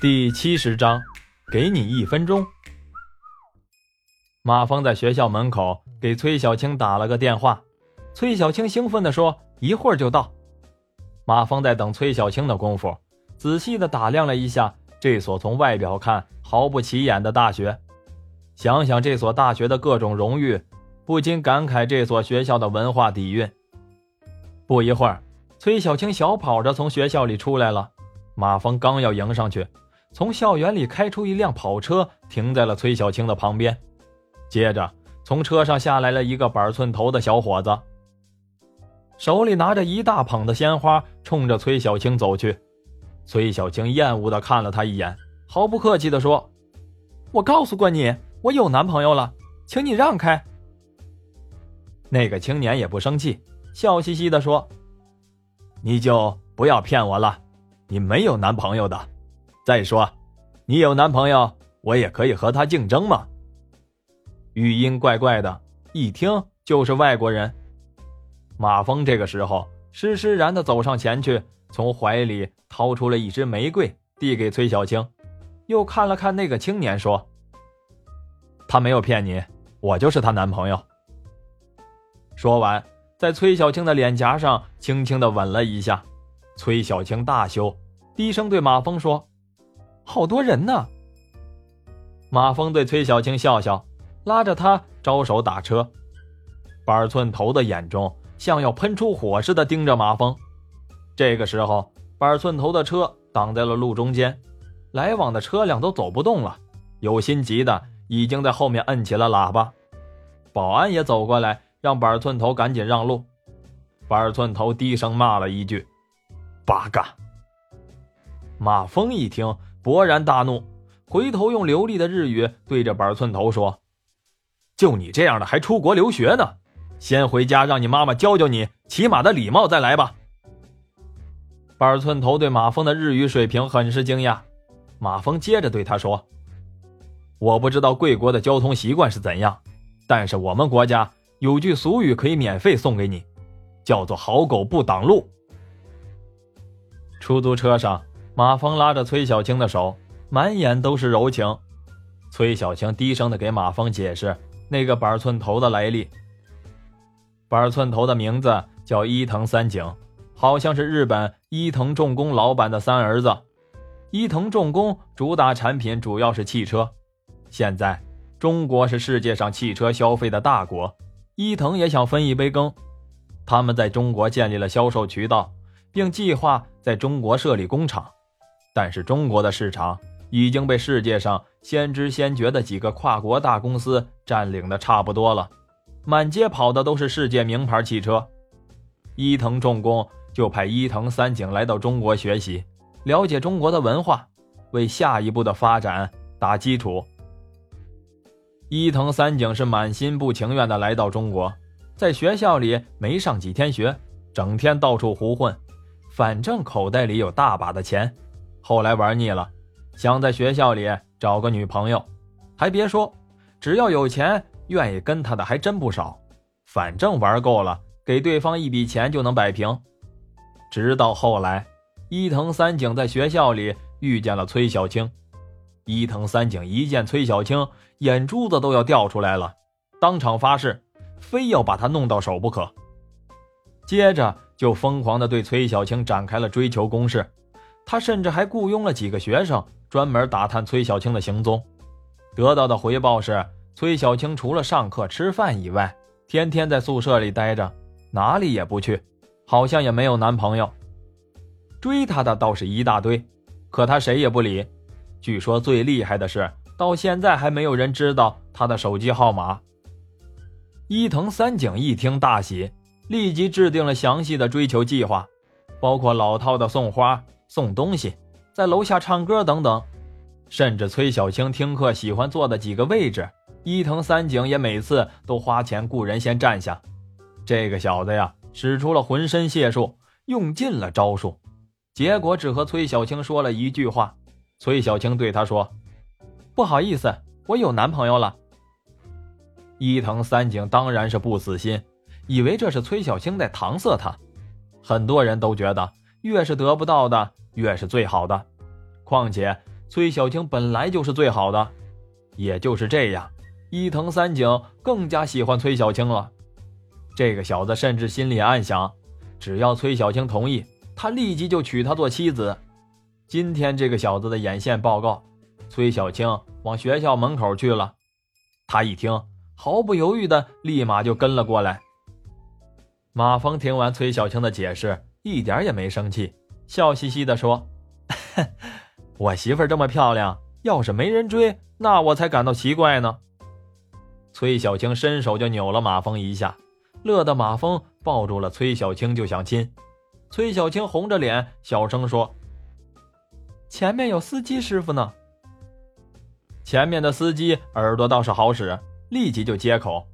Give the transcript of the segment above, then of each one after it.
第七十章，给你一分钟。马峰在学校门口给崔小青打了个电话，崔小青兴奋地说：“一会儿就到。”马峰在等崔小青的功夫，仔细地打量了一下这所从外表看毫不起眼的大学，想想这所大学的各种荣誉，不禁感慨这所学校的文化底蕴。不一会儿，崔小青小跑着从学校里出来了，马峰刚要迎上去。从校园里开出一辆跑车，停在了崔小青的旁边。接着，从车上下来了一个板寸头的小伙子，手里拿着一大捧的鲜花，冲着崔小青走去。崔小青厌恶的看了他一眼，毫不客气的说：“我告诉过你，我有男朋友了，请你让开。”那个青年也不生气，笑嘻嘻的说：“你就不要骗我了，你没有男朋友的。”再说，你有男朋友，我也可以和他竞争嘛。语音怪怪的，一听就是外国人。马峰这个时候施施然的走上前去，从怀里掏出了一支玫瑰，递给崔小青，又看了看那个青年，说：“他没有骗你，我就是她男朋友。”说完，在崔小青的脸颊上轻轻的吻了一下。崔小青大羞，低声对马峰说。好多人呢。马峰对崔小青笑笑，拉着她招手打车。板寸头的眼中像要喷出火似的盯着马峰。这个时候，板寸头的车挡在了路中间，来往的车辆都走不动了。有心急的已经在后面摁起了喇叭。保安也走过来，让板寸头赶紧让路。板寸头低声骂了一句：“八嘎。”马峰一听。勃然大怒，回头用流利的日语对着板寸头说：“就你这样的还出国留学呢？先回家让你妈妈教教你起码的礼貌，再来吧。”板寸头对马峰的日语水平很是惊讶。马峰接着对他说：“我不知道贵国的交通习惯是怎样，但是我们国家有句俗语可以免费送给你，叫做‘好狗不挡路’。”出租车上。马峰拉着崔小青的手，满眼都是柔情。崔小青低声的给马峰解释那个板寸头的来历。板寸头的名字叫伊藤三井，好像是日本伊藤重工老板的三儿子。伊藤重工主打产品主要是汽车。现在中国是世界上汽车消费的大国，伊藤也想分一杯羹。他们在中国建立了销售渠道，并计划在中国设立工厂。但是中国的市场已经被世界上先知先觉的几个跨国大公司占领的差不多了，满街跑的都是世界名牌汽车。伊藤重工就派伊藤三井来到中国学习，了解中国的文化，为下一步的发展打基础。伊藤三井是满心不情愿的来到中国，在学校里没上几天学，整天到处胡混，反正口袋里有大把的钱。后来玩腻了，想在学校里找个女朋友，还别说，只要有钱，愿意跟他的还真不少。反正玩够了，给对方一笔钱就能摆平。直到后来，伊藤三井在学校里遇见了崔小青，伊藤三井一见崔小青，眼珠子都要掉出来了，当场发誓，非要把她弄到手不可。接着就疯狂地对崔小青展开了追求攻势。他甚至还雇佣了几个学生，专门打探崔小青的行踪。得到的回报是，崔小青除了上课吃饭以外，天天在宿舍里待着，哪里也不去，好像也没有男朋友。追她的倒是一大堆，可她谁也不理。据说最厉害的是，到现在还没有人知道她的手机号码。伊藤三井一听大喜，立即制定了详细的追求计划，包括老套的送花。送东西，在楼下唱歌等等，甚至崔小青听课喜欢坐的几个位置，伊藤三井也每次都花钱雇人先站下。这个小子呀，使出了浑身解数，用尽了招数，结果只和崔小青说了一句话。崔小青对他说：“不好意思，我有男朋友了。”伊藤三井当然是不死心，以为这是崔小青在搪塞他。很多人都觉得，越是得不到的。越是最好的，况且崔小青本来就是最好的，也就是这样，伊藤三井更加喜欢崔小青了。这个小子甚至心里暗想，只要崔小青同意，他立即就娶她做妻子。今天这个小子的眼线报告，崔小青往学校门口去了。他一听，毫不犹豫的立马就跟了过来。马峰听完崔小青的解释，一点也没生气，笑嘻嘻的说：“ 我媳妇这么漂亮，要是没人追，那我才感到奇怪呢。”崔小青伸手就扭了马蜂一下。乐得马蜂抱住了崔小青就想亲，崔小青红着脸小声说：“前面有司机师傅呢。”前面的司机耳朵倒是好使，立即就接口：“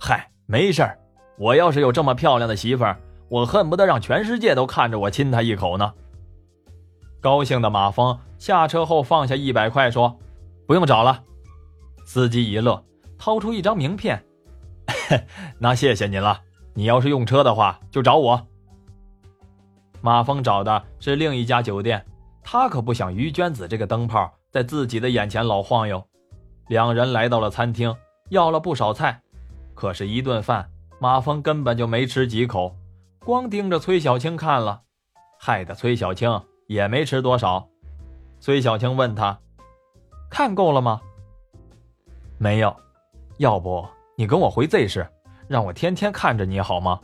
嗨，没事儿，我要是有这么漂亮的媳妇儿，我恨不得让全世界都看着我亲她一口呢。”高兴的马峰下车后放下一百块说：“不用找了。”司机一乐，掏出一张名片。那谢谢您了。你要是用车的话，就找我。马峰找的是另一家酒店，他可不想于娟子这个灯泡在自己的眼前老晃悠。两人来到了餐厅，要了不少菜，可是，一顿饭马峰根本就没吃几口，光盯着崔小青看了，害得崔小青也没吃多少。崔小青问他：“看够了吗？”“没有，要不？”你跟我回 Z 市，让我天天看着你好吗？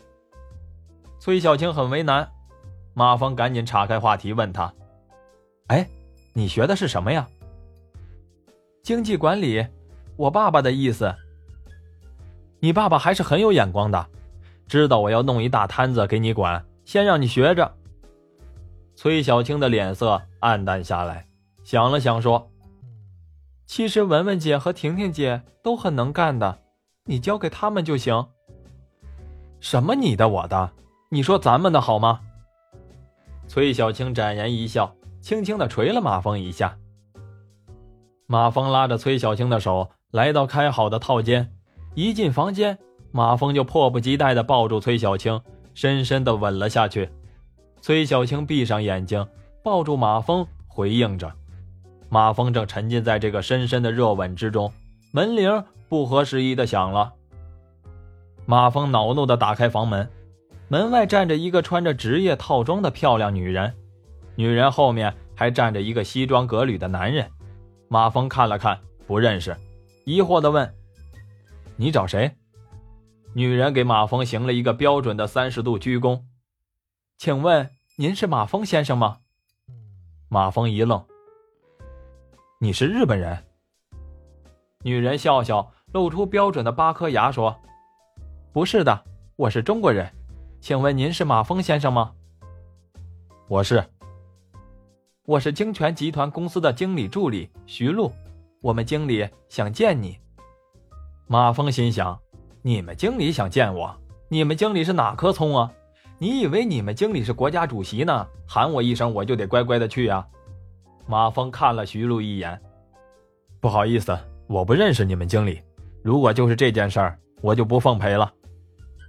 崔小青很为难，马峰赶紧岔开话题问他：“哎，你学的是什么呀？”经济管理，我爸爸的意思。你爸爸还是很有眼光的，知道我要弄一大摊子给你管，先让你学着。崔小青的脸色暗淡下来，想了想说：“其实文文姐和婷婷姐都很能干的。”你交给他们就行。什么你的我的？你说咱们的好吗？崔小青展颜一笑，轻轻的捶了马峰一下。马峰拉着崔小青的手来到开好的套间，一进房间，马峰就迫不及待的抱住崔小青，深深的吻了下去。崔小青闭上眼睛，抱住马峰，回应着。马峰正沉浸在这个深深的热吻之中，门铃。不合时宜的响了。马峰恼怒的打开房门，门外站着一个穿着职业套装的漂亮女人，女人后面还站着一个西装革履的男人。马峰看了看，不认识，疑惑的问：“你找谁？”女人给马峰行了一个标准的三十度鞠躬，请问您是马峰先生吗？马峰一愣：“你是日本人？”女人笑笑。露出标准的八颗牙，说：“不是的，我是中国人，请问您是马峰先生吗？”“我是，我是京泉集团公司的经理助理徐璐，我们经理想见你。”马峰心想：“你们经理想见我？你们经理是哪棵葱啊？你以为你们经理是国家主席呢？喊我一声，我就得乖乖的去啊？”马峰看了徐璐一眼：“不好意思，我不认识你们经理。”如果就是这件事儿，我就不奉陪了。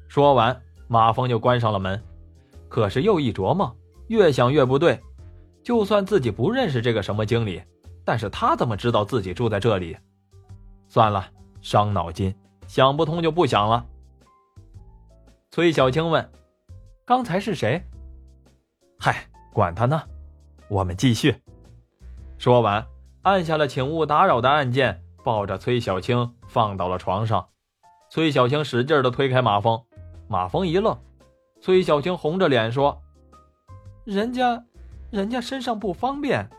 说完，马峰就关上了门。可是又一琢磨，越想越不对。就算自己不认识这个什么经理，但是他怎么知道自己住在这里？算了，伤脑筋，想不通就不想了。崔小青问：“刚才是谁？”嗨，管他呢，我们继续。说完，按下了请勿打扰的按键。抱着崔小青放到了床上，崔小青使劲的推开马峰，马峰一愣，崔小青红着脸说：“人家，人家身上不方便。”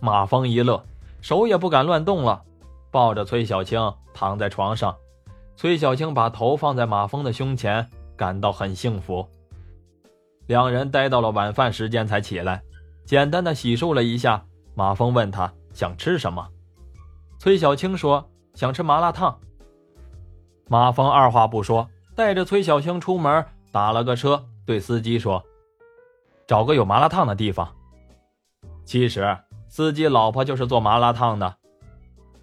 马峰一乐，手也不敢乱动了，抱着崔小青躺在床上，崔小青把头放在马峰的胸前，感到很幸福。两人待到了晚饭时间才起来，简单的洗漱了一下，马峰问他想吃什么。崔小青说：“想吃麻辣烫。”马峰二话不说，带着崔小青出门，打了个车，对司机说：“找个有麻辣烫的地方。”其实司机老婆就是做麻辣烫的。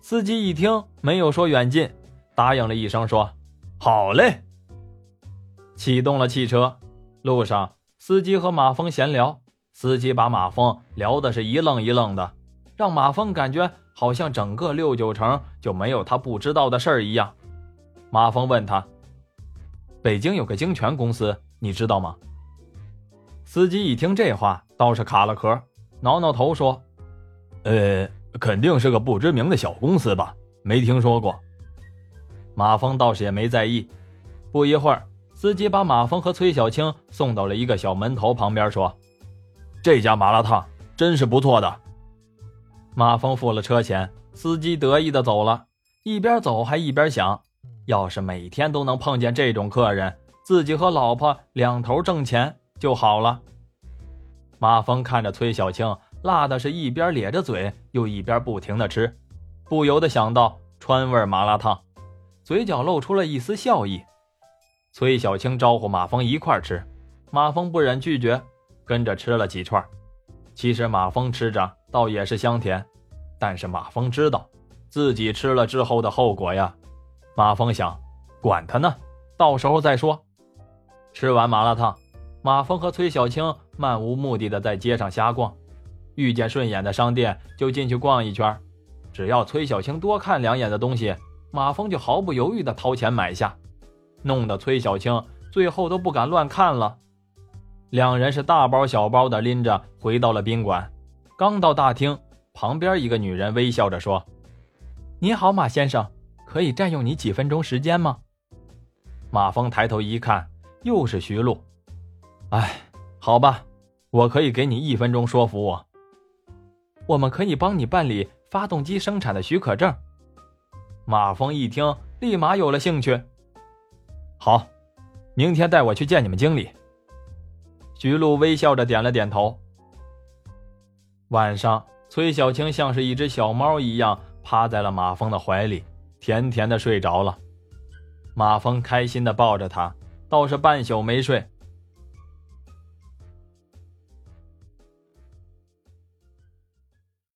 司机一听，没有说远近，答应了一声，说：“好嘞。”启动了汽车，路上司机和马峰闲聊，司机把马蜂聊的是一愣一愣的，让马蜂感觉好像整个六九城就没有他不知道的事儿一样。马蜂问他：“北京有个京泉公司，你知道吗？”司机一听这话，倒是卡了壳，挠挠头说：“呃，肯定是个不知名的小公司吧，没听说过。”马峰倒是也没在意。不一会儿，司机把马峰和崔小青送到了一个小门头旁边，说。这家麻辣烫真是不错的。马峰付了车钱，司机得意的走了，一边走还一边想：要是每天都能碰见这种客人，自己和老婆两头挣钱就好了。马峰看着崔小青，辣的是一边咧着嘴，又一边不停的吃，不由得想到川味麻辣烫，嘴角露出了一丝笑意。崔小青招呼马蜂一块吃，马蜂不忍拒绝。跟着吃了几串，其实马蜂吃着倒也是香甜，但是马蜂知道自己吃了之后的后果呀。马蜂想，管他呢，到时候再说。吃完麻辣烫，马蜂和崔小青漫无目的的在街上瞎逛，遇见顺眼的商店就进去逛一圈，只要崔小青多看两眼的东西，马蜂就毫不犹豫的掏钱买下，弄得崔小青最后都不敢乱看了。两人是大包小包的拎着回到了宾馆，刚到大厅，旁边一个女人微笑着说：“你好，马先生，可以占用你几分钟时间吗？”马峰抬头一看，又是徐璐。哎，好吧，我可以给你一分钟说服我。我们可以帮你办理发动机生产的许可证。马峰一听，立马有了兴趣。好，明天带我去见你们经理。徐璐微笑着点了点头。晚上，崔小青像是一只小猫一样趴在了马峰的怀里，甜甜的睡着了。马峰开心的抱着她，倒是半宿没睡。